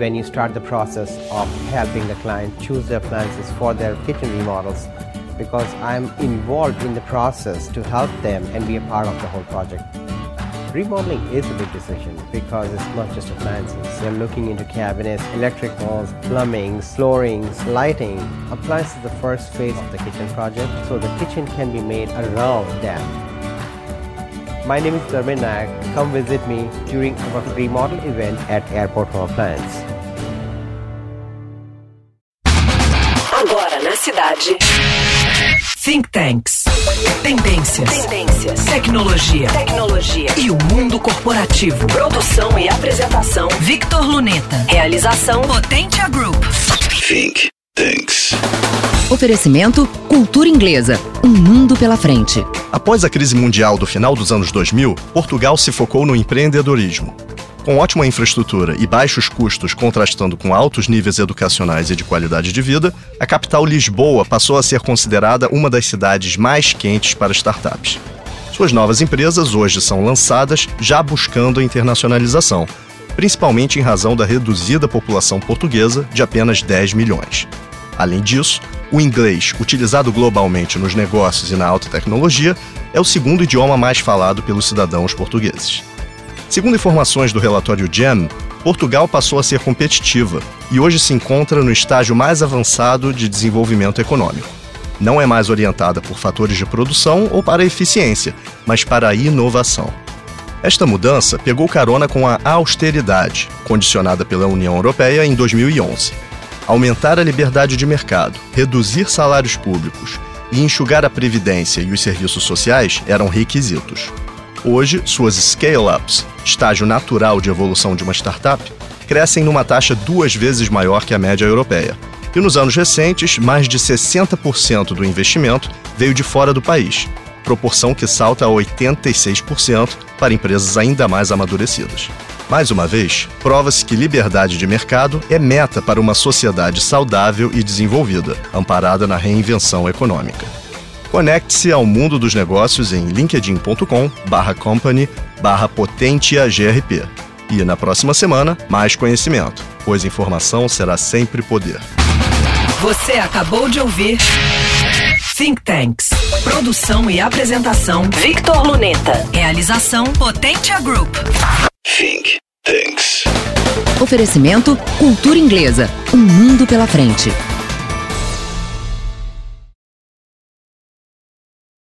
when you start the process of helping the client choose their appliances for their kitchen remodels because I'm involved in the process to help them and be a part of the whole project. Remodeling is a big decision because it's not just appliances. You're looking into cabinets, electric walls, plumbing, flooring, lighting. Appliances is the first phase of the kitchen project, so the kitchen can be made around that. My name is Dharmin Nayak. Come visit me during our remodel event at Airport Home Appliance. Agora na cidade. Think Tanks. Tendências. Tendências. Tecnologia. Tecnologia. E o mundo corporativo. Produção e apresentação. Victor Luneta. Realização Potentia Group. Think. Oferecimento Cultura Inglesa. Um mundo pela frente. Após a crise mundial do final dos anos 2000, Portugal se focou no empreendedorismo. Com ótima infraestrutura e baixos custos contrastando com altos níveis educacionais e de qualidade de vida, a capital Lisboa passou a ser considerada uma das cidades mais quentes para startups. Suas novas empresas hoje são lançadas já buscando a internacionalização, principalmente em razão da reduzida população portuguesa de apenas 10 milhões. Além disso, o inglês, utilizado globalmente nos negócios e na alta tecnologia, é o segundo idioma mais falado pelos cidadãos portugueses. Segundo informações do relatório GEM, Portugal passou a ser competitiva e hoje se encontra no estágio mais avançado de desenvolvimento econômico. Não é mais orientada por fatores de produção ou para eficiência, mas para inovação. Esta mudança pegou carona com a austeridade, condicionada pela União Europeia em 2011. Aumentar a liberdade de mercado, reduzir salários públicos e enxugar a previdência e os serviços sociais eram requisitos. Hoje, suas scale-ups, estágio natural de evolução de uma startup, crescem numa taxa duas vezes maior que a média europeia. E nos anos recentes, mais de 60% do investimento veio de fora do país, proporção que salta a 86% para empresas ainda mais amadurecidas. Mais uma vez, prova-se que liberdade de mercado é meta para uma sociedade saudável e desenvolvida, amparada na reinvenção econômica. Conecte-se ao mundo dos negócios em linkedin.com/company potentiagrp. E na próxima semana, mais conhecimento, pois informação será sempre poder. Você acabou de ouvir Think Tanks. Produção e apresentação Victor Luneta. Realização Potentia Group. Think Tanks. Oferecimento Cultura Inglesa. Um mundo pela frente.